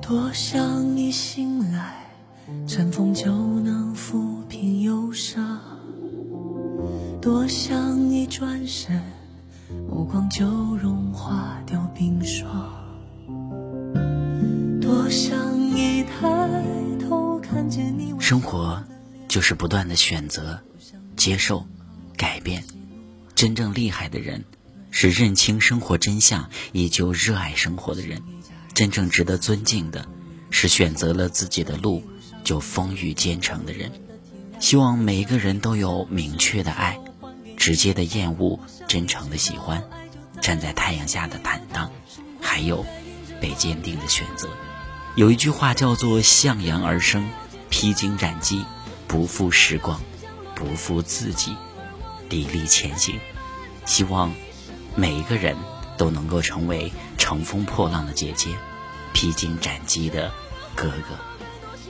多想一醒来，晨风就能抚平忧伤；多想一转身，目光就融化掉冰霜；多想一叹。生活就是不断的选择、接受、改变。真正厉害的人，是认清生活真相、依旧热爱生活的人。真正值得尊敬的，是选择了自己的路就风雨兼程的人。希望每一个人都有明确的爱，直接的厌恶，真诚的喜欢，站在太阳下的坦荡，还有被坚定的选择。有一句话叫做“向阳而生，披荆斩棘，不负时光，不负自己，砥砺前行”。希望每一个人。都能够成为乘风破浪的姐姐，披荆斩棘的哥哥，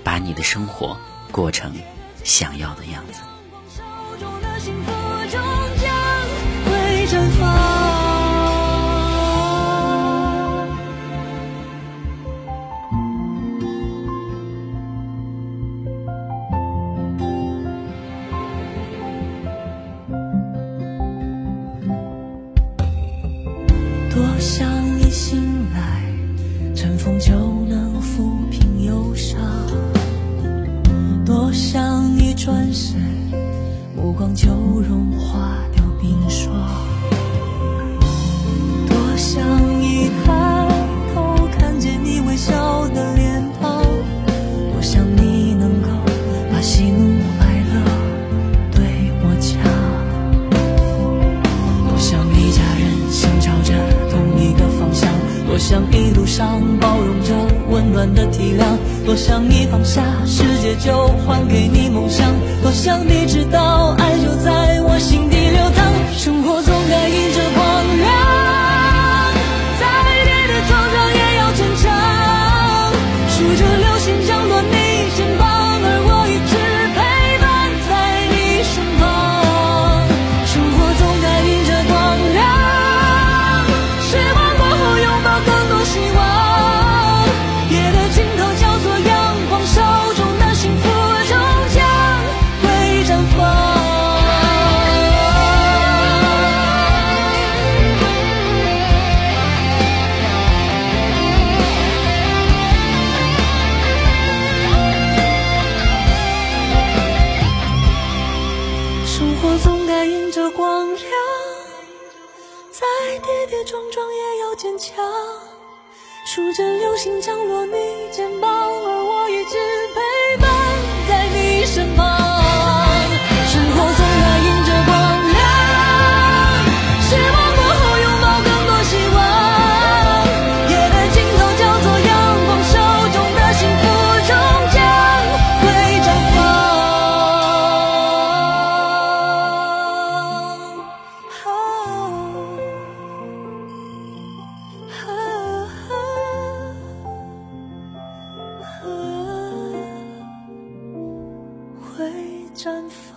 把你的生活过成想要的样子。多想一醒来晨风就能抚平忧伤。多想一转身目光就上包容着温暖的体谅，多想你放下世界就还给你梦想，多想你知道爱就。生活总该迎着光亮，再跌跌撞撞也要坚强，数着流星降落你肩膀，而我一直陪伴在你身旁。绽放。